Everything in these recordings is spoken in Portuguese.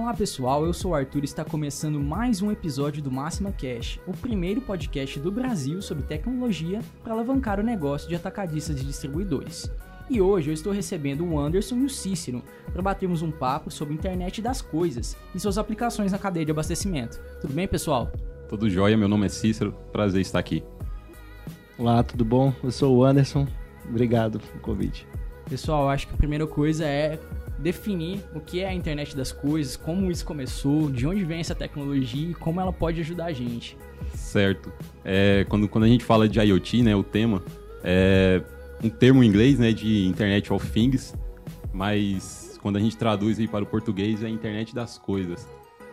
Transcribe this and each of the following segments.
Olá pessoal, eu sou o Arthur e está começando mais um episódio do Máxima Cash, o primeiro podcast do Brasil sobre tecnologia para alavancar o negócio de atacadistas e distribuidores. E hoje eu estou recebendo o Anderson e o Cícero para batermos um papo sobre a internet das coisas e suas aplicações na cadeia de abastecimento. Tudo bem, pessoal? Tudo jóia, meu nome é Cícero, prazer estar aqui. Olá, tudo bom? Eu sou o Anderson, obrigado pelo convite. Pessoal, acho que a primeira coisa é definir o que é a internet das coisas, como isso começou, de onde vem essa tecnologia e como ela pode ajudar a gente. Certo. É, quando, quando a gente fala de IoT, né, o tema, é um termo em inglês né, de Internet of Things, mas quando a gente traduz aí para o português é Internet das Coisas.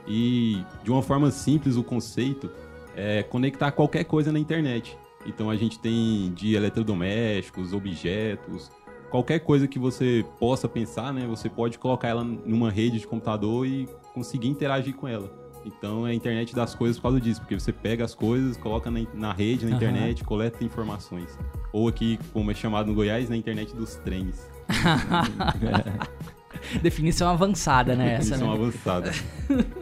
E de uma forma simples, o conceito é conectar qualquer coisa na internet. Então a gente tem de eletrodomésticos, objetos, qualquer coisa que você possa pensar, né? Você pode colocar ela numa rede de computador e conseguir interagir com ela. Então é a internet das coisas por causa disso, porque você pega as coisas, coloca na, na rede, na uhum. internet, coleta informações. Ou aqui, como é chamado no Goiás, na internet dos trens. Definição avançada, né? Definição essa, né? avançada.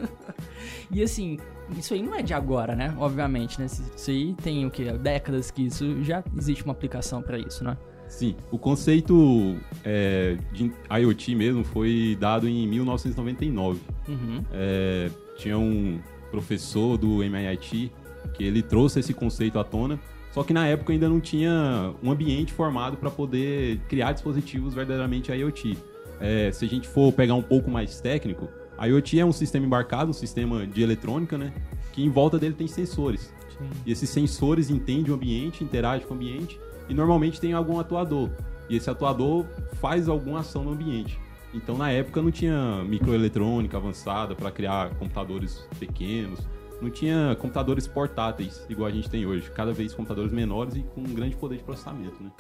e assim, isso aí não é de agora, né? Obviamente, né? Isso aí tem o que? Décadas que isso já existe uma aplicação para isso, né? Sim, o conceito é, de IoT mesmo foi dado em 1999. Uhum. É, tinha um professor do MIT que ele trouxe esse conceito à tona, só que na época ainda não tinha um ambiente formado para poder criar dispositivos verdadeiramente IoT. É, se a gente for pegar um pouco mais técnico, IoT é um sistema embarcado, um sistema de eletrônica, né? Que em volta dele tem sensores. Sim. E esses sensores entendem o ambiente, interagem com o ambiente e normalmente tem algum atuador. E esse atuador faz alguma ação no ambiente. Então, na época, não tinha microeletrônica avançada para criar computadores pequenos, não tinha computadores portáteis igual a gente tem hoje. Cada vez computadores menores e com um grande poder de processamento, né?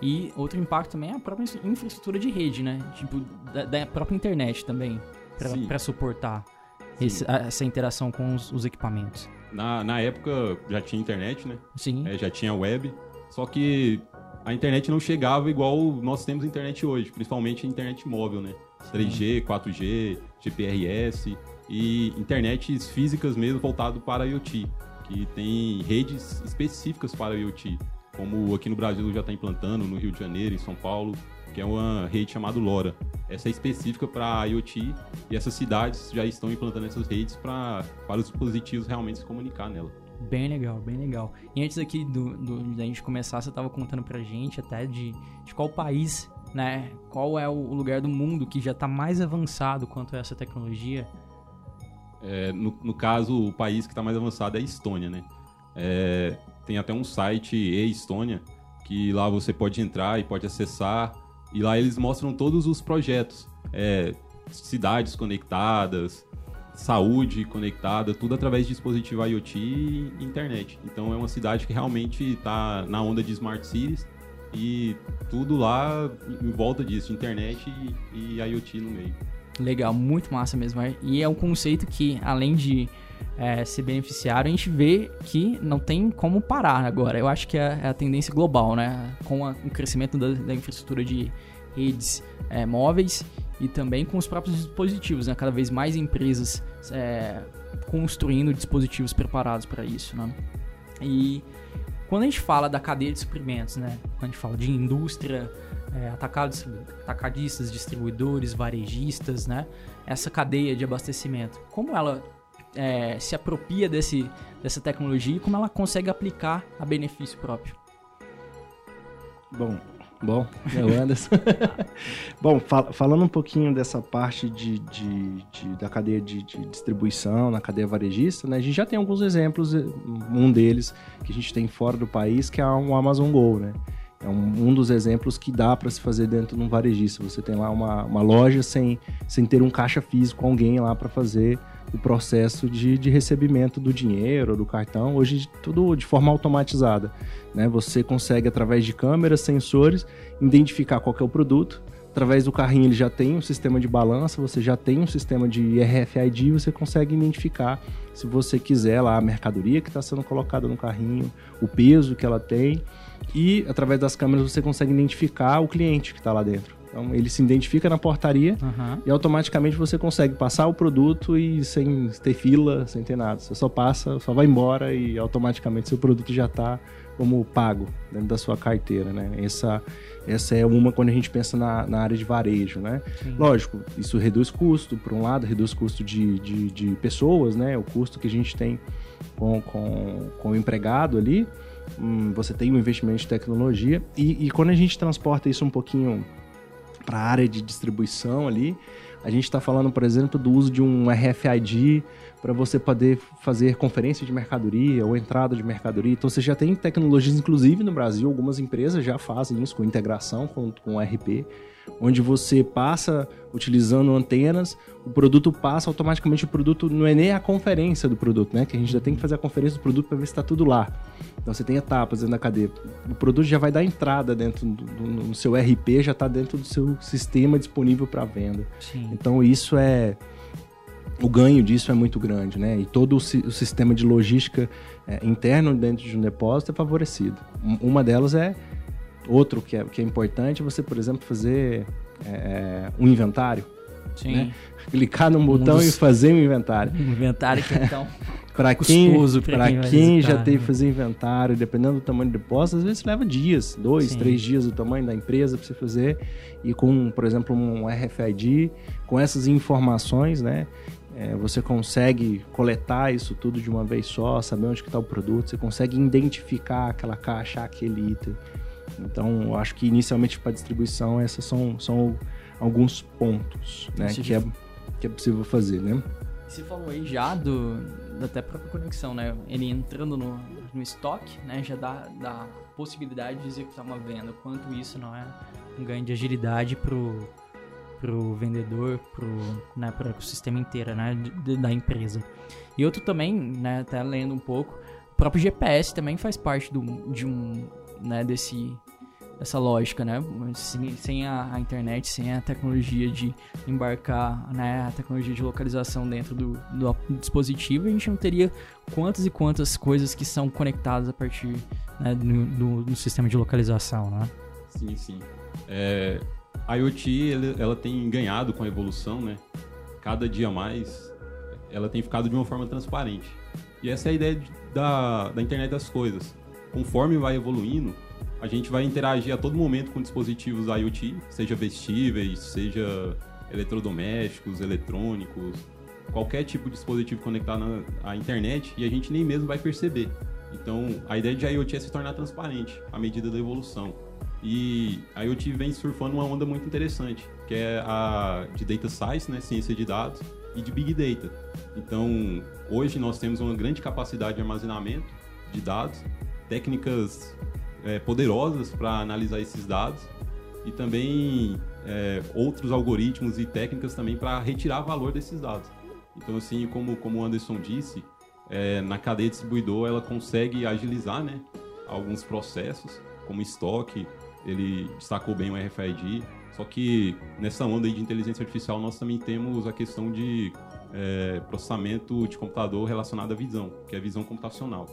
E outro impacto também é a própria infraestrutura de rede, né? Tipo, da, da própria internet também, para suportar esse, essa interação com os, os, equipamentos. Na, na época já tinha internet, né? Sim. É, já tinha web. Só que a internet não chegava igual nós temos internet hoje, principalmente a internet móvel, né? 3G, 4G, GPRS e internets físicas mesmo voltado para IoT, que tem redes específicas para IoT, como aqui no Brasil já está implantando, no Rio de Janeiro, em São Paulo, que é uma rede chamada LoRa. Essa é específica para IoT e essas cidades já estão implantando essas redes para os dispositivos realmente se comunicar nela. Bem legal, bem legal. E antes aqui do, do, da gente começar, você estava contando pra gente até de, de qual país, né? Qual é o lugar do mundo que já está mais avançado quanto a essa tecnologia? É, no, no, caso, o país que está mais avançado é a Estônia, né? É, tem até um site e-Estônia que lá você pode entrar e pode acessar e lá eles mostram todos os projetos, é, cidades conectadas, saúde conectada, tudo através de dispositivo IoT e internet. Então é uma cidade que realmente está na onda de smart cities e tudo lá em volta disso, internet e, e IoT no meio. Legal, muito massa mesmo. E é um conceito que, além de é, ser beneficiário, a gente vê que não tem como parar agora. Eu acho que é, é a tendência global, né? Com a, o crescimento da, da infraestrutura de redes é, móveis e também com os próprios dispositivos, né? Cada vez mais empresas é, construindo dispositivos preparados para isso, né? E quando a gente fala da cadeia de suprimentos, né? Quando a gente fala de indústria, é, atacadistas, distribuidores, varejistas, né? Essa cadeia de abastecimento, como ela é, se apropria desse, dessa tecnologia e como ela consegue aplicar a benefício próprio? Bom, Bom, é o Anderson. Bom, fal falando um pouquinho dessa parte de, de, de da cadeia de, de, distribuição, na cadeia varejista, né, a gente já tem alguns exemplos, um deles que a gente tem fora do país, que é o Amazon Go, né? É um, um dos exemplos que dá para se fazer dentro de um varejista. Você tem lá uma, uma loja sem, sem ter um caixa físico, alguém lá para fazer o processo de, de recebimento do dinheiro, do cartão, hoje tudo de forma automatizada. Né? Você consegue, através de câmeras, sensores, identificar qual é o produto. Através do carrinho ele já tem um sistema de balança, você já tem um sistema de RFID, você consegue identificar, se você quiser, lá a mercadoria que está sendo colocada no carrinho, o peso que ela tem, e através das câmeras você consegue identificar o cliente que está lá dentro. Então ele se identifica na portaria uhum. e automaticamente você consegue passar o produto e sem ter fila, sem ter nada. Você só passa, só vai embora e automaticamente seu produto já está como pago dentro da sua carteira, né? Essa, essa é uma quando a gente pensa na, na área de varejo, né? Sim. Lógico, isso reduz custo, por um lado, reduz custo de, de, de, pessoas, né? O custo que a gente tem com, com, com o empregado ali, hum, você tem um investimento de tecnologia e, e quando a gente transporta isso um pouquinho para a área de distribuição ali, a gente está falando, por exemplo, do uso de um RFID para você poder fazer conferência de mercadoria ou entrada de mercadoria. Então você já tem tecnologias, inclusive no Brasil, algumas empresas já fazem isso com integração com, com o RP, onde você passa utilizando antenas, o produto passa automaticamente o produto não é nem a conferência do produto, né? Que a gente já tem que fazer a conferência do produto para ver se está tudo lá. Então você tem etapas dentro da cadeia. O produto já vai dar entrada dentro do, do seu RP, já está dentro do seu sistema disponível para venda. Sim. Então isso é o ganho disso é muito grande, né? E todo o, o sistema de logística é, interno dentro de um depósito é favorecido. Uma delas é outro que é, que é importante, você, por exemplo, fazer é, é um inventário. Sim. Né? Clicar no botão um dos... e fazer um inventário. Um inventário que então. para quem, para quem, quem já teve que fazer inventário, dependendo do tamanho do depósito, às vezes leva dias, dois, Sim. três dias do tamanho da empresa para você fazer. E com, por exemplo, um RFID, com essas informações, né? É, você consegue coletar isso tudo de uma vez só, saber onde está o produto, você consegue identificar aquela caixa, aquele item. Então, eu acho que inicialmente para distribuição, esses são, são alguns pontos né, que, é, que é possível fazer, né? Você falou aí já do, até própria conexão, né? Ele entrando no, no estoque, né? Já dá, dá possibilidade de executar uma venda. Quanto isso não é um ganho de agilidade pro, pro vendedor, pro, né, pro ecossistema inteiro, né? Da empresa. E outro também, né? Até lendo um pouco, o próprio GPS também faz parte do, de um, né? Desse essa lógica, né? Sem, sem a, a, internet, sem a tecnologia de embarcar, né? A tecnologia de localização dentro do, do, dispositivo, a gente não teria quantas e quantas coisas que são conectadas a partir né, do, do, do sistema de localização, né? Sim, sim. É, a IoT, ela, ela tem ganhado com a evolução, né? Cada dia mais, ela tem ficado de uma forma transparente. E essa é a ideia de, da, da internet das coisas. Conforme vai evoluindo, a gente vai interagir a todo momento com dispositivos IoT, seja vestíveis, seja eletrodomésticos, eletrônicos, qualquer tipo de dispositivo conectado à internet e a gente nem mesmo vai perceber. Então, a ideia de IoT é se tornar transparente à medida da evolução. E a IoT vem surfando uma onda muito interessante, que é a de data science, né, ciência de dados, e de big data. Então, hoje nós temos uma grande capacidade de armazenamento de dados, técnicas é, poderosas para analisar esses dados e também é, outros algoritmos e técnicas também para retirar valor desses dados. Então, assim, como, como o Anderson disse, é, na cadeia distribuidor ela consegue agilizar né, alguns processos, como estoque, ele destacou bem o RFID, só que nessa onda de inteligência artificial nós também temos a questão de é, processamento de computador relacionado à visão, que é a visão computacional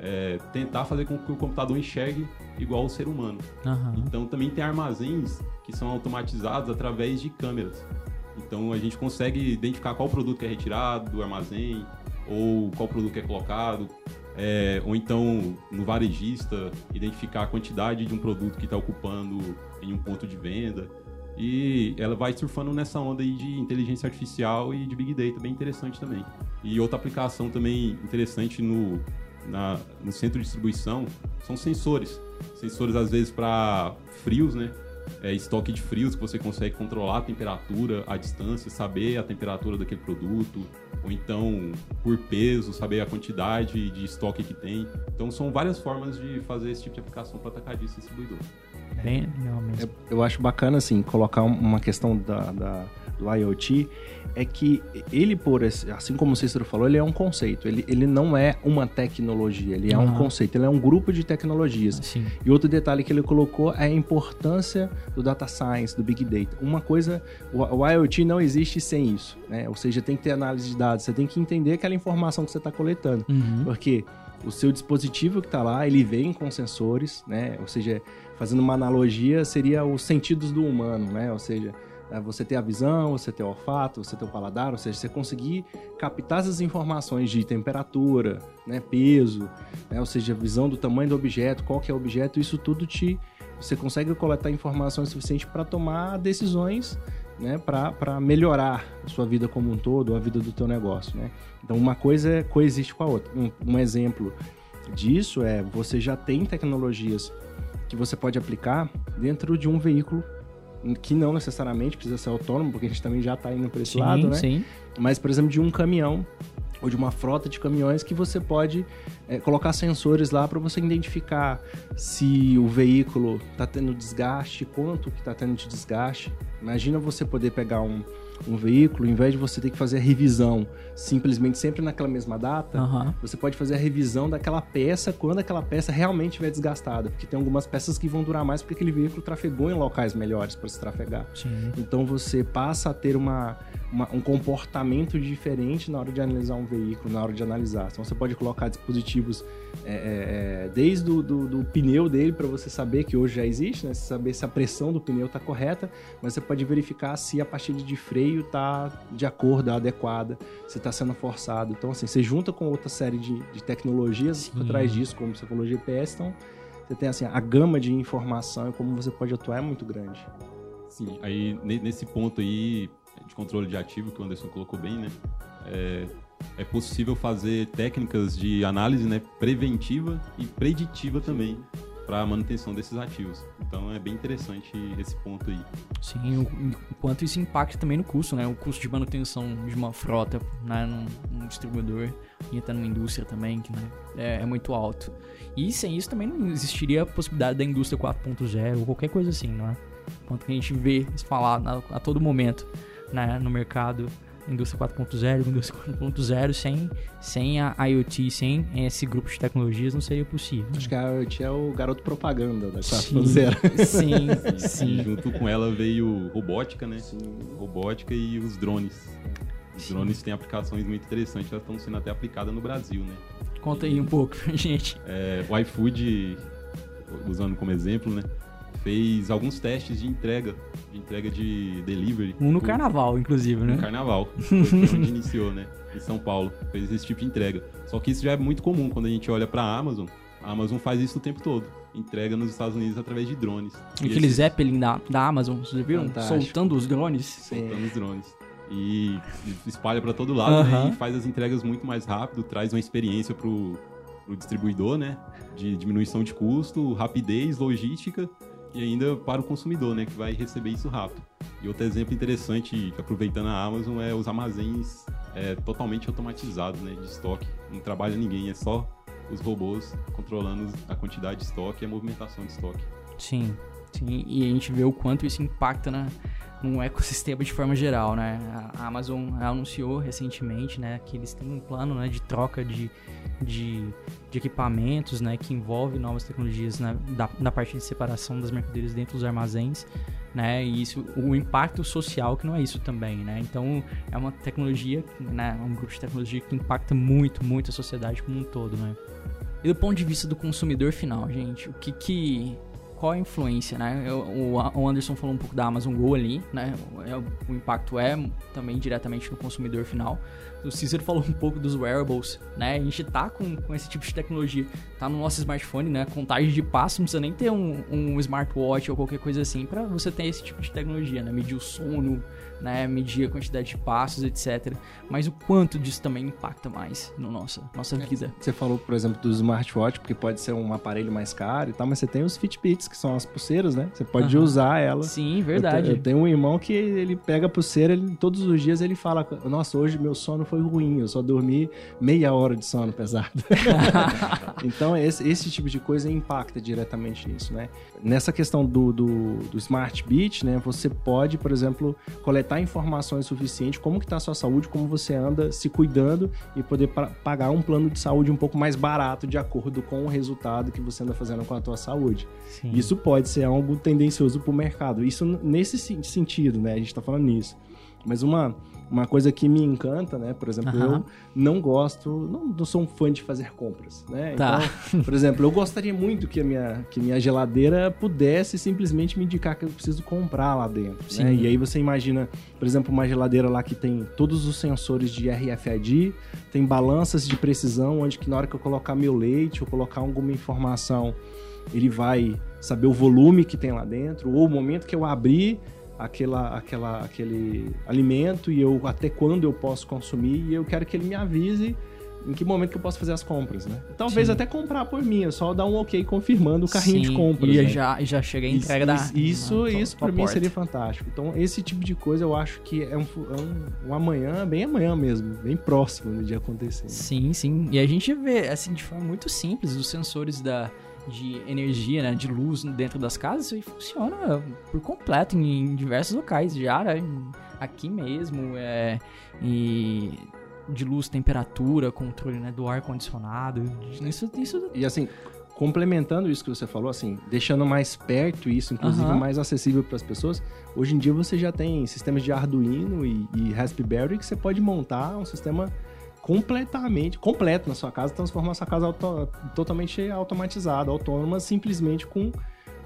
é, tentar fazer com que o computador enxergue igual o ser humano. Uhum. Então também tem armazéns que são automatizados através de câmeras. Então a gente consegue identificar qual produto é retirado do armazém ou qual produto é colocado. É, ou então no varejista identificar a quantidade de um produto que está ocupando em um ponto de venda. E ela vai surfando nessa onda aí de inteligência artificial e de big data, bem interessante também. E outra aplicação também interessante no, na, no centro de distribuição são sensores. Sensores, às vezes, para frios, né? É, estoque de frios que você consegue controlar a temperatura, a distância, saber a temperatura daquele produto, ou então por peso, saber a quantidade de estoque que tem. Então são várias formas de fazer esse tipo de aplicação para atacadista e distribuidor. Bem legal mesmo. Eu, eu acho bacana assim colocar uma questão da, da do IoT é que ele, por esse, assim como o Cícero falou, ele é um conceito. Ele, ele não é uma tecnologia, ele é uhum. um conceito, ele é um grupo de tecnologias. Sim. E outro detalhe que ele colocou é a importância do data science, do big data. Uma coisa, o, o IoT não existe sem isso, né? Ou seja, tem que ter análise de dados, você tem que entender aquela informação que você está coletando. Uhum. Porque o seu dispositivo que está lá, ele vem com sensores, né? Ou seja, fazendo uma analogia, seria os sentidos do humano, né? Ou seja, você ter a visão, você ter o olfato, você ter o paladar, ou seja, você conseguir captar essas informações de temperatura, né, peso, né, ou seja, visão do tamanho do objeto, qual que é o objeto, isso tudo te você consegue coletar informações suficientes para tomar decisões né, para melhorar a sua vida como um todo, a vida do teu negócio, né? Então, uma coisa coexiste com a outra. Um, um exemplo disso é você já tem tecnologias que você pode aplicar dentro de um veículo que não necessariamente precisa ser autônomo, porque a gente também já está indo para esse sim, lado, né? Sim. Mas, por exemplo, de um caminhão ou de uma frota de caminhões que você pode é, colocar sensores lá para você identificar se o veículo está tendo desgaste, quanto que está tendo de desgaste. Imagina você poder pegar um, um veículo, em vez de você ter que fazer a revisão simplesmente sempre naquela mesma data, uhum. você pode fazer a revisão daquela peça quando aquela peça realmente estiver desgastada. Porque tem algumas peças que vão durar mais porque aquele veículo trafegou em locais melhores para se trafegar. Sim. Então você passa a ter uma, uma, um comportamento diferente na hora de analisar um veículo, na hora de analisar. Então você pode colocar dispositivos é, é, é desde do, do, do, pneu dele para você saber que hoje já existe, né? saber se a pressão do pneu está correta, mas você pode verificar se a partida de freio está de acordo, adequada, se está sendo forçado. Então, assim, você junta com outra série de, de tecnologias por trás disso, como você falou, GPS, então você tem assim, a gama de informação e como você pode atuar é muito grande. Sim, aí nesse ponto aí de controle de ativo que o Anderson colocou bem, né? É, é possível fazer técnicas de análise né, preventiva e preditiva também para a manutenção desses ativos. Então é bem interessante esse ponto aí. Sim, o, quanto isso impacta também no custo, né? O custo de manutenção de uma frota, né, num, num distribuidor e até numa indústria também, que né, é, é, muito alto. E sem isso também não existiria a possibilidade da indústria 4.0 ou qualquer coisa assim, não é? Quanto que a gente vê falar a, a todo momento né, no mercado indústria 4.0, indústria 4.0 sem, sem a IoT, sem esse grupo de tecnologias não seria possível. Acho que a IoT é o garoto propaganda da 4.0. Sim, sim, sim. junto com ela veio robótica, né? Sim. Robótica e os drones. Os sim. drones têm aplicações muito interessantes, elas estão sendo até aplicadas no Brasil, né? Conta aí um pouco, gente. É, o iFood, usando como exemplo, né? Fez alguns testes de entrega, de entrega de delivery. Um no carnaval, inclusive, né? No carnaval, foi onde iniciou, né? Em São Paulo, fez esse tipo de entrega. Só que isso já é muito comum quando a gente olha para a Amazon. A Amazon faz isso o tempo todo. Entrega nos Estados Unidos através de drones. Aquele esse... Zeppelin da, da Amazon, vocês viram? Fantástico. Soltando os drones. Soltando os drones. E espalha para todo lado né? e faz as entregas muito mais rápido, traz uma experiência pro, pro distribuidor, né? De diminuição de custo, rapidez, logística e ainda para o consumidor, né, que vai receber isso rápido. E outro exemplo interessante, aproveitando a Amazon, é os armazéns é, totalmente automatizados, né, de estoque. Não trabalha ninguém, é só os robôs controlando a quantidade de estoque e a movimentação de estoque. Sim, sim. E a gente vê o quanto isso impacta na, no ecossistema de forma geral, né? A Amazon anunciou recentemente, né, que eles têm um plano, né, de troca de, de, de equipamentos, né, que envolve novas tecnologias né, da, parte de separação das mercadorias dentro dos armazéns, né? E isso, o impacto social que não é isso também, né? Então é uma tecnologia, né, um grupo de tecnologia que impacta muito, muito a sociedade como um todo, né? E do ponto de vista do consumidor final, gente, o que que qual a influência, né? O Anderson falou um pouco da Amazon Go ali, né? É, o impacto é também diretamente no consumidor final. O Cícero falou um pouco dos wearables, né? A gente tá com, com esse tipo de tecnologia, tá no nosso smartphone, né? Contagem de passo, não precisa nem ter um, um smartwatch ou qualquer coisa assim para você ter esse tipo de tecnologia, né? Medir o sono, né, medir a quantidade de passos, etc. Mas o quanto disso também impacta mais na nossa, nossa é, vida. Você falou, por exemplo, do smartwatch, porque pode ser um aparelho mais caro e tal, mas você tem os Fitbits, que são as pulseiras, né? Você pode uhum. usar ela. Sim, verdade. Eu, eu, tenho um irmão que ele pega a pulseira, ele, todos os dias ele fala: Nossa, hoje meu sono foi ruim, eu só dormi meia hora de sono pesado. então, esse, esse tipo de coisa impacta diretamente nisso, né? Nessa questão do, do, do Smart Beat, né? Você pode, por exemplo, coletar coletar informações suficientes, como que está a sua saúde, como você anda se cuidando e poder pagar um plano de saúde um pouco mais barato de acordo com o resultado que você anda fazendo com a tua saúde. Sim. Isso pode ser algo tendencioso para o mercado. Isso nesse sentido, né? A gente está falando nisso. Mas uma uma coisa que me encanta, né? Por exemplo, uhum. eu não gosto, não, não, sou um fã de fazer compras, né? Tá. Então, por exemplo, eu gostaria muito que a minha, que minha geladeira pudesse simplesmente me indicar que eu preciso comprar lá dentro, Sim. né? E aí você imagina, por exemplo, uma geladeira lá que tem todos os sensores de RFID, tem balanças de precisão, onde que na hora que eu colocar meu leite ou colocar alguma informação, ele vai saber o volume que tem lá dentro, ou o momento que eu abrir aquela, aquela, aquele alimento e eu até quando eu posso consumir e eu quero que ele me avise em que momento que eu posso fazer as compras, né? Talvez Sim. até comprar por mim, é só dar um ok confirmando o carrinho Sim, de compras. E né? já, já chega a entrega isso, da. Isso, na, isso para mim seria fantástico. Então, esse tipo de coisa eu acho que é um, é um, um amanhã, bem amanhã mesmo, bem próximo de acontecer. Sim, sim. E a gente vê, assim, de forma muito simples, os sensores da de energia, né, de luz dentro das casas, isso aí funciona por completo em diversos locais já, né, aqui mesmo, é, e de luz, temperatura, controle né, do ar condicionado, isso, isso. E assim, complementando isso que você falou, assim, deixando mais perto isso, inclusive uhum. mais acessível para as pessoas, hoje em dia você já tem sistemas de Arduino e, e Raspberry que você pode montar um sistema completamente, completo na sua casa, transformar sua casa auto, totalmente automatizada, autônoma, simplesmente com,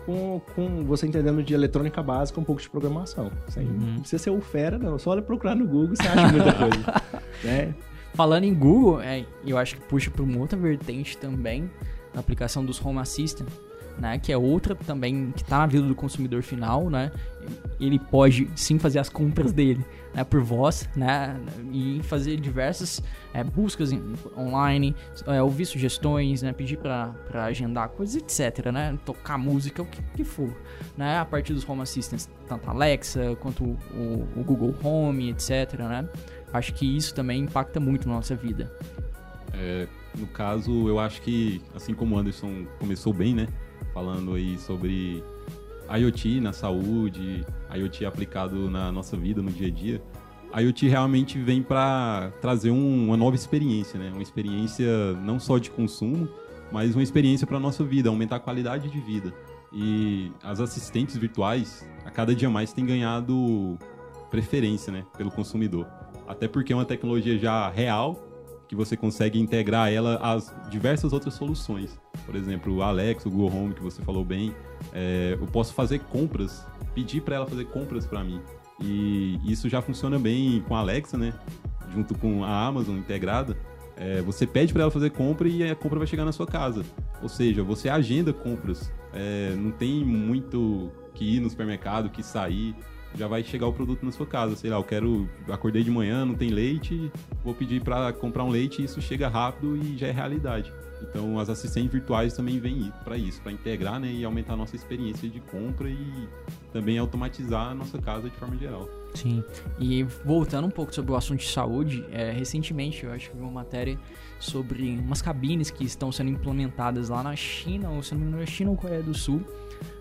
com, com você entendendo de eletrônica básica, um pouco de programação. Sem, uhum. Não precisa ser o fera, não. Só olha procurar no Google, você acha muita coisa. né? Falando em Google, é, eu acho que puxa para uma outra vertente também, na aplicação dos Home Assistant, né, que é outra também que está na vida do consumidor final, né? Ele pode sim fazer as compras dele, né, por voz, né, e fazer diversas é, buscas online, é, ouvir sugestões, né, pedir para agendar coisas, etc, né, tocar música, o que, que, for, né, a partir dos Home Assistants, tanto a Alexa quanto o, o Google Home, etc, né. Acho que isso também impacta muito na nossa vida. É, no caso, eu acho que, assim como o Anderson começou bem, né, falando aí sobre IoT na saúde, IoT aplicado na nossa vida, no dia a dia. A IoT realmente vem para trazer um, uma nova experiência, né? Uma experiência não só de consumo, mas uma experiência para a nossa vida, aumentar a qualidade de vida. E as assistentes virtuais, a cada dia mais, têm ganhado preferência né, pelo consumidor. Até porque é uma tecnologia já real, que você consegue integrar ela às diversas outras soluções. Por exemplo, o Alex, o Google Home, que você falou bem, é, eu posso fazer compras, pedir para ela fazer compras para mim. E isso já funciona bem com a Alexa, né? Junto com a Amazon integrada. É, você pede para ela fazer compra e a compra vai chegar na sua casa. Ou seja, você agenda compras. É, não tem muito que ir no supermercado, que sair já vai chegar o produto na sua casa. Sei lá, eu quero. Acordei de manhã, não tem leite, vou pedir para comprar um leite e isso chega rápido e já é realidade. Então, as assistentes virtuais também vêm para isso, para integrar né, e aumentar a nossa experiência de compra e também automatizar a nossa casa de forma geral. Sim. E voltando um pouco sobre o assunto de saúde, é, recentemente eu acho que vi uma matéria sobre umas cabines que estão sendo implementadas lá na China, ou se não me engano, na China ou Coreia do Sul,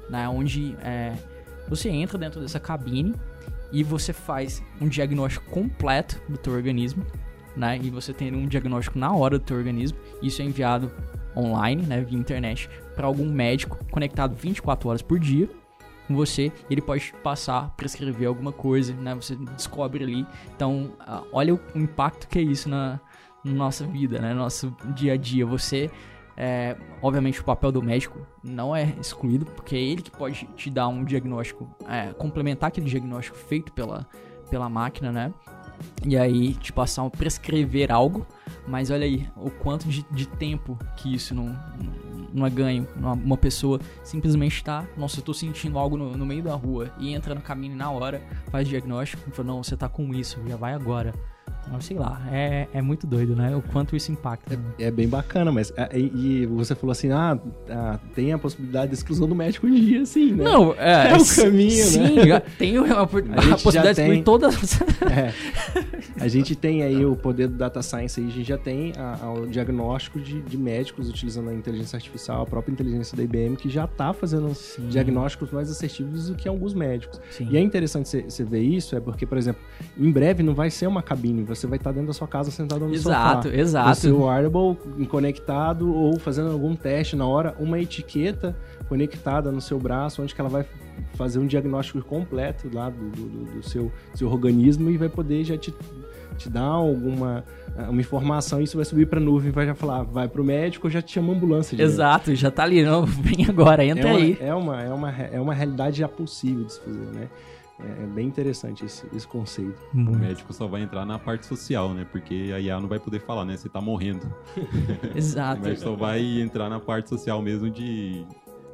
né, onde é, você entra dentro dessa cabine e você faz um diagnóstico completo do teu organismo, né? E você tem um diagnóstico na hora do teu organismo. Isso é enviado online, né, via internet, para algum médico conectado 24 horas por dia com você. Ele pode passar, prescrever alguma coisa, né? Você descobre ali. Então, olha o impacto que é isso na, nossa vida, né? No nosso dia a dia. Você é, obviamente o papel do médico não é excluído, porque é ele que pode te dar um diagnóstico, é, complementar aquele diagnóstico feito pela, pela máquina, né? E aí te passar, prescrever algo, mas olha aí o quanto de, de tempo que isso não, não é ganho. Uma, uma pessoa simplesmente está, nossa, eu tô sentindo algo no, no, meio da rua e entra no caminho na hora, faz diagnóstico e fala, não, você tá com isso, já vai agora. Sei lá, é, é muito doido, né? O quanto isso impacta. Né? É, é, bem bacana, mas. É, e, você falou assim: ah, ah, tem a possibilidade de exclusão do médico um dia, sim, né? Não, é. É o caminho, sim, né? Sim, tem a, a, a possibilidade de excluir todas. é. A gente tem aí o poder do data science aí, a gente já tem a, o diagnóstico de, de, médicos utilizando a inteligência artificial, a própria inteligência da IBM, que já está fazendo sim. diagnósticos mais assertivos do que alguns médicos. Sim. E é interessante você ver isso, é porque, por exemplo, em breve não vai ser uma cabine, você vai estar dentro da sua casa sentado no exato, sofá. Exato, exato. O wearable conectado ou fazendo algum teste na hora, uma etiqueta conectada no seu braço, onde que ela vai fazer um diagnóstico completo lá do, do, do seu, seu organismo e vai poder já te, te dar alguma uma informação e isso vai subir para a nuvem vai já falar, vai para o médico já te chama ambulância. Exato, já tá ali, não, vem agora, entra é uma, aí. É uma, é, uma, é uma realidade já possível de se fazer, né? É, é bem interessante esse, esse conceito. Muito. O médico só vai entrar na parte social, né? Porque a IA não vai poder falar, né? Você tá morrendo. Exato. o médico só vai entrar na parte social mesmo de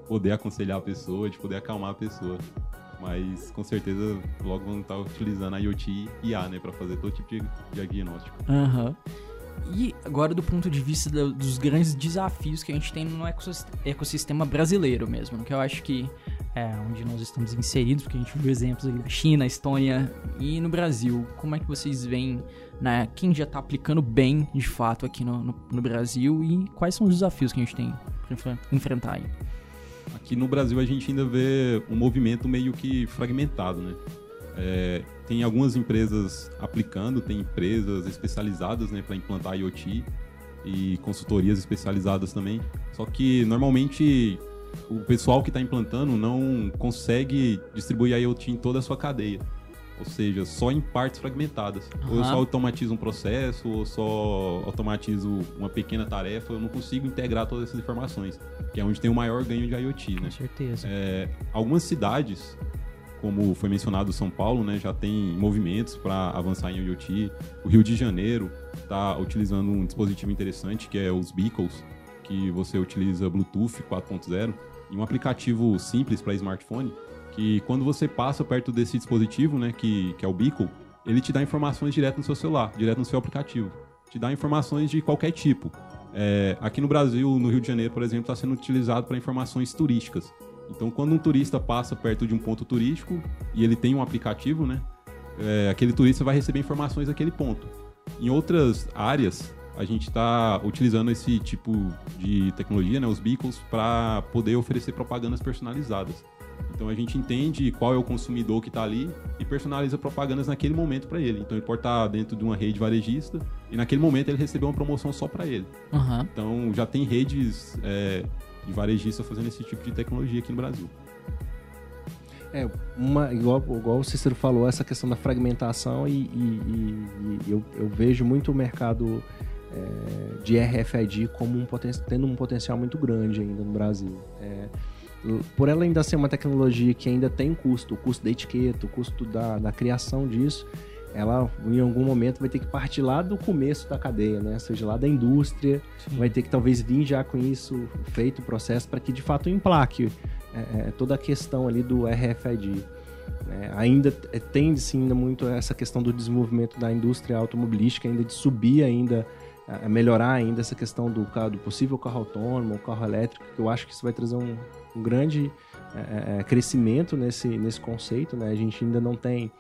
poder aconselhar a pessoa, de poder acalmar a pessoa. Mas com certeza logo vão estar utilizando a IoT e IA, né? Pra fazer todo tipo de diagnóstico. Aham. Uhum. E agora do ponto de vista do, dos grandes desafios que a gente tem no ecossistema brasileiro mesmo, que eu acho que é onde nós estamos inseridos, porque a gente viu exemplos aí da China, Estônia e no Brasil. Como é que vocês veem, né, quem já está aplicando bem de fato aqui no, no, no, Brasil e quais são os desafios que a gente tem para enfrentar aí? Aqui no Brasil a gente ainda vê um movimento meio que fragmentado, né? É, tem algumas empresas aplicando, tem empresas especializadas né, para implantar IoT e consultorias especializadas também. Só que normalmente o pessoal que está implantando não consegue distribuir a IoT em toda a sua cadeia. Ou seja, só em partes fragmentadas. Uhum. Ou eu só automatizo um processo, ou só automatizo uma pequena tarefa, eu não consigo integrar todas essas informações, que é onde tem o maior ganho de IoT, né? Com certeza. É, algumas cidades, como foi mencionado São Paulo, né, já tem movimentos para avançar em IoT. O Rio de Janeiro está utilizando um dispositivo interessante que é os Beacles, que você utiliza Bluetooth 4.0 e um aplicativo simples para smartphone que quando você passa perto desse dispositivo, né, que, que é o Beacon, ele te dá informações direto no seu celular, direto no seu aplicativo. Te dá informações de qualquer tipo. É, aqui no Brasil, no Rio de Janeiro, por exemplo, está sendo utilizado para informações turísticas. Então, quando um turista passa perto de um ponto turístico e ele tem um aplicativo, né, é, aquele turista vai receber informações daquele ponto. Em outras áreas, a gente está utilizando esse tipo de tecnologia, né, os beacons, para poder oferecer propagandas personalizadas. Então a gente entende qual é o consumidor que está ali e personaliza propagandas naquele momento para ele. Então ele pode estar tá dentro de uma rede varejista e naquele momento ele recebeu uma promoção só para ele. Uhum. Então já tem redes é, de varejistas fazendo esse tipo de tecnologia aqui no Brasil. É, uma, igual, igual o Cícero falou, essa questão da fragmentação e, e, e, e eu, eu, vejo muito o mercado é, de RFID como um tendo um potencial muito grande ainda no Brasil. É, por ela ainda ser uma tecnologia que ainda tem custo, o custo da etiqueta, o custo da, da criação disso, ela em algum momento vai ter que partir lá do começo da cadeia, né? Ou seja, lá da indústria, Sim. vai ter que talvez vir já com isso feito o processo para que de fato emplaque é, é, toda a questão ali do RFID. É, ainda é, tende-se ainda muito essa questão do desenvolvimento da indústria automobilística, ainda de subir ainda melhorar ainda essa questão do, do possível carro autônomo, o carro elétrico, que eu acho que isso vai trazer um, um grande é, crescimento nesse, nesse conceito, né? A gente ainda não tem,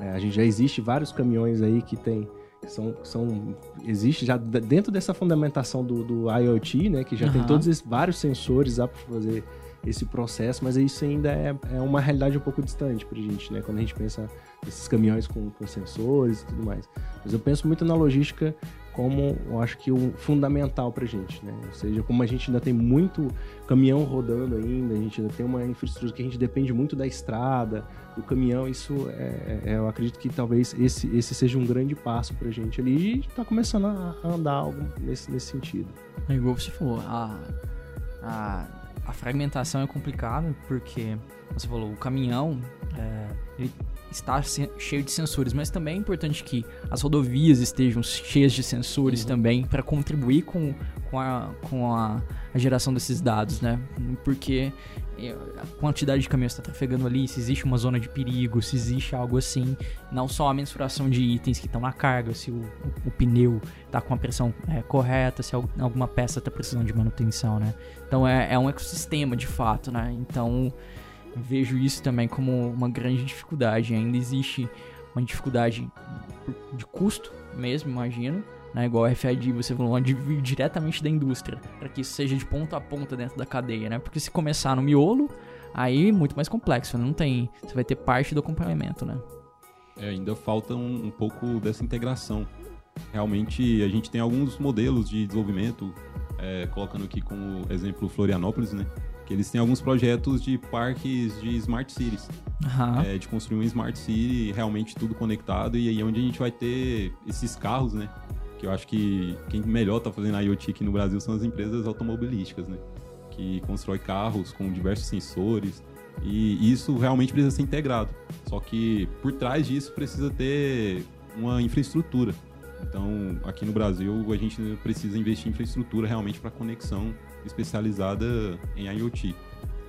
é, a gente já existe vários caminhões aí que tem são, são existe já dentro dessa fundamentação do, do IoT, né? Que já uhum. tem todos esses vários sensores para fazer esse processo, mas isso ainda é, é uma realidade um pouco distante para a gente, né? Quando a gente pensa nesses caminhões com, com sensores e tudo mais. Mas eu penso muito na logística como eu acho que o fundamental para a gente, né? Ou seja, como a gente ainda tem muito caminhão rodando ainda, a gente ainda tem uma infraestrutura que a gente depende muito da estrada, do caminhão, isso é, é eu acredito que talvez esse, esse seja um grande passo para a gente ali e está começando a, andar algo nesse, nesse sentido. É igual você falou, a, a, a fragmentação é complicada porque você falou, o caminhão, é, ele está cheio de sensores, mas também é importante que as rodovias estejam cheias de sensores uhum. também para contribuir com, com, a, com a, a, geração desses dados, né? Porque é, a quantidade de caminhões está trafegando ali, se existe uma zona de perigo, se existe algo assim, não só a mensuração de itens que estão na carga, se o, o, o pneu está com a pressão é, correta, se alguma peça está precisando de manutenção, né? Então é, é um ecossistema de fato, né? Então vejo isso também como uma grande dificuldade. Ainda existe uma dificuldade de custo mesmo, imagino. Né? Igual a RFID, você falou, diretamente da indústria, para que isso seja de ponta a ponta dentro da cadeia, né? Porque se começar no miolo, aí muito mais complexo, não tem, você vai ter parte do acompanhamento, né? É, ainda falta um, um pouco dessa integração. Realmente, a gente tem alguns modelos de desenvolvimento, é, colocando aqui como exemplo Florianópolis, né? Que eles têm alguns projetos de parques de smart cities. Uhum. É, de construir um smart city, realmente tudo conectado, e aí é onde a gente vai ter esses carros, né? Que eu acho que quem melhor está fazendo IoT aqui no Brasil são as empresas automobilísticas, né? Que constrói carros com diversos sensores, e isso realmente precisa ser integrado. Só que por trás disso precisa ter uma infraestrutura. Então, aqui no Brasil, a gente precisa investir em infraestrutura realmente para conexão especializada em IoT.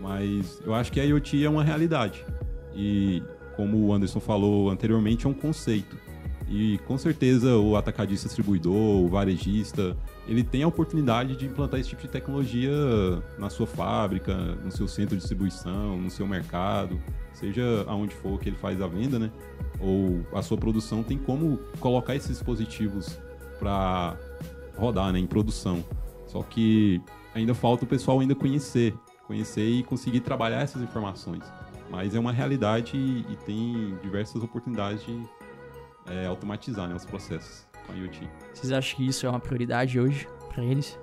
Mas eu acho que a IoT é uma realidade. E, como o Anderson falou anteriormente, é um conceito. E com certeza o atacadista distribuidor, o varejista, ele tem a oportunidade de implantar esse tipo de tecnologia na sua fábrica, no seu centro de distribuição, no seu mercado, seja aonde for que ele faz a venda, né? Ou a sua produção tem como colocar esses dispositivos para rodar, né, em produção. Só que ainda falta o pessoal ainda conhecer, conhecer e conseguir trabalhar essas informações. Mas é uma realidade e, e tem diversas oportunidades de é, automatizar né, os processos com a IoT. Vocês acham que isso é uma prioridade hoje para eles?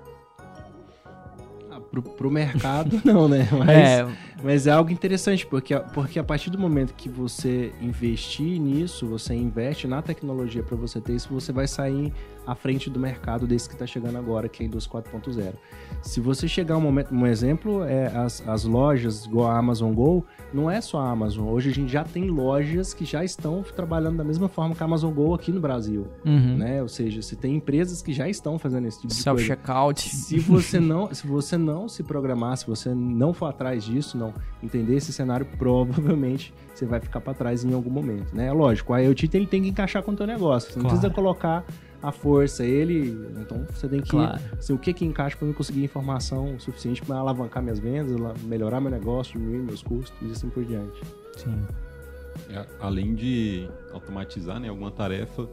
Ah, pro, pro mercado, não, né? Mas é. mas é algo interessante, porque, porque a partir do momento que você investir nisso, você investe na tecnologia para você ter isso, você vai sair à frente do mercado desse que está chegando agora, que é a indústria 4.0. Se você chegar um momento, um exemplo, é as, as lojas igual a Amazon Go, não é só a Amazon. Hoje a gente já tem lojas que já estão trabalhando da mesma forma que a Amazon Go aqui no Brasil, uhum. né? Ou seja, você tem empresas que já estão fazendo esse tipo de Self checkout. Se você não, se você não se programar, se você não for atrás disso, não entender esse cenário, provavelmente você vai ficar para trás em algum momento, né? Lógico, a IoT ele tem que encaixar com o teu negócio. Você não precisa colocar a força, ele. Então você tem que. Claro. Assim, o que que encaixa para eu conseguir informação suficiente para alavancar minhas vendas, melhorar meu negócio, diminuir meus custos e assim por diante. Sim. É, além de automatizar né, alguma tarefa,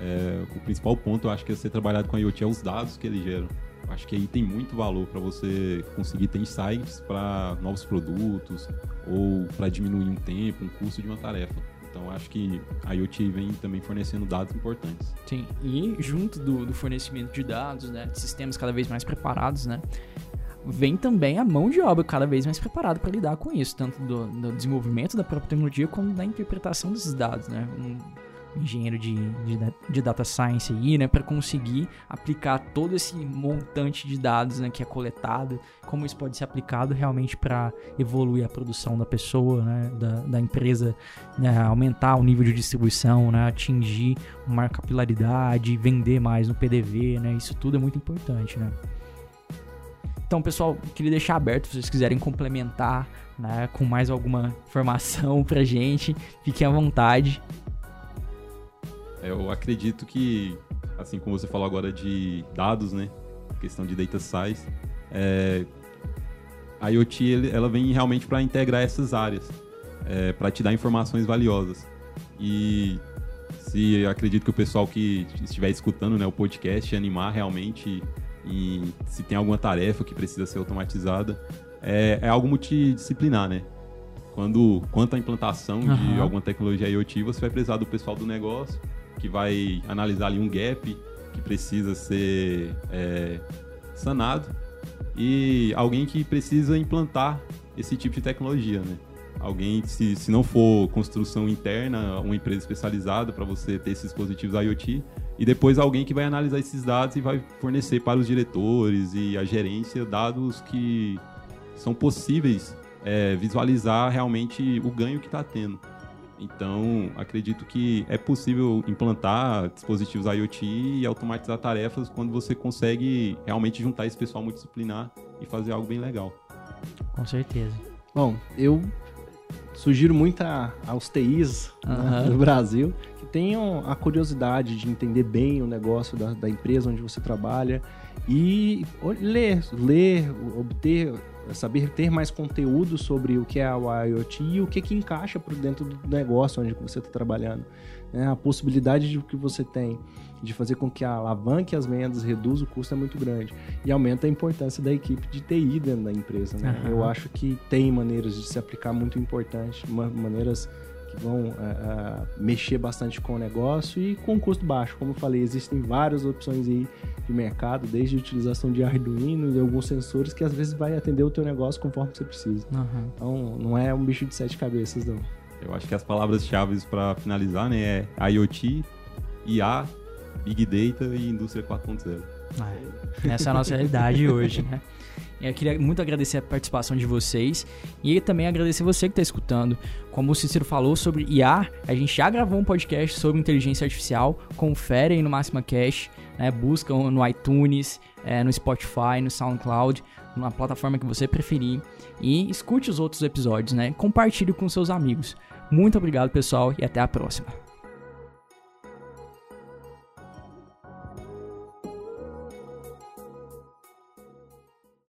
é, o principal ponto eu acho que é ser trabalhado com a IoT é os dados que ele gera. Acho que aí tem muito valor para você conseguir ter insights para novos produtos ou para diminuir um tempo, um custo de uma tarefa. Então acho que a IoT vem também fornecendo dados importantes. Sim, e junto do, do fornecimento de dados, né, de sistemas cada vez mais preparados, né, vem também a mão de obra cada vez mais preparada para lidar com isso, tanto do, do, desenvolvimento da própria tecnologia como da interpretação desses dados, né? Um, engenheiro de, de, de, data science aí, né, para conseguir aplicar todo esse montante de dados né, que é coletado, como isso pode ser aplicado realmente para evoluir a produção da pessoa, né, da, da empresa, né, aumentar o nível de distribuição, né, atingir uma capilaridade, vender mais no PDV, né, isso tudo é muito importante, né. Então, pessoal, queria deixar aberto se vocês quiserem complementar né, com mais alguma informação pra gente, fiquem à vontade. Eu acredito que, assim como você falou agora de dados, né? Questão de data science, é, a IoT ela vem realmente para integrar essas áreas, é, para te dar informações valiosas. E se acredito que o pessoal que estiver escutando né, o podcast animar realmente e se tem alguma tarefa que precisa ser automatizada, é, é algo multidisciplinar, né? Quando, quanto à implantação uhum. de alguma tecnologia IoT, você vai precisar do pessoal do negócio, que vai analisar ali um gap que precisa ser é, sanado e alguém que precisa implantar esse tipo de tecnologia, né? Alguém, se, se não for construção interna, uma empresa especializada para você ter esses dispositivos IoT, e depois alguém que vai analisar esses dados e vai fornecer para os diretores e a gerência dados que são possíveis é, visualizar realmente o ganho que está tendo. Então, acredito que é possível implantar dispositivos IoT e automatizar tarefas quando você consegue realmente juntar esse pessoal multidisciplinar e fazer algo bem legal. Com certeza. Bom, eu sugiro muito a, aos TIs uhum. né, do Brasil que tenham a curiosidade de entender bem o negócio da, da empresa onde você trabalha e ler, ler, obter saber ter mais conteúdo sobre o que é o IoT e o que, que encaixa por dentro do negócio onde você está trabalhando. É, a possibilidade de que você tem de fazer com que alavanque as vendas, reduza o custo é muito grande. E aumenta a importância da equipe de TI dentro da empresa. Né? Uhum. Eu acho que tem maneiras de se aplicar muito importantes, maneiras que vão uh, mexer bastante com o negócio e com custo baixo. Como eu falei, existem várias opções aí de mercado, desde a utilização de Arduino e alguns sensores que às vezes vai atender o teu negócio conforme você precisa. Uhum. Então, não é um bicho de sete cabeças, não. Eu acho que as palavras-chave para finalizar né, é IoT, IA, Big Data e Indústria 4.0. É, essa é a nossa realidade hoje, né? Eu queria muito agradecer a participação de vocês e também agradecer você que está escutando. Como o Cícero falou sobre IA, a gente já gravou um podcast sobre inteligência artificial. Confere aí no Máxima Cash, né? busca no iTunes, é, no Spotify, no SoundCloud, na plataforma que você preferir e escute os outros episódios, né? Compartilhe com seus amigos. Muito obrigado, pessoal, e até a próxima.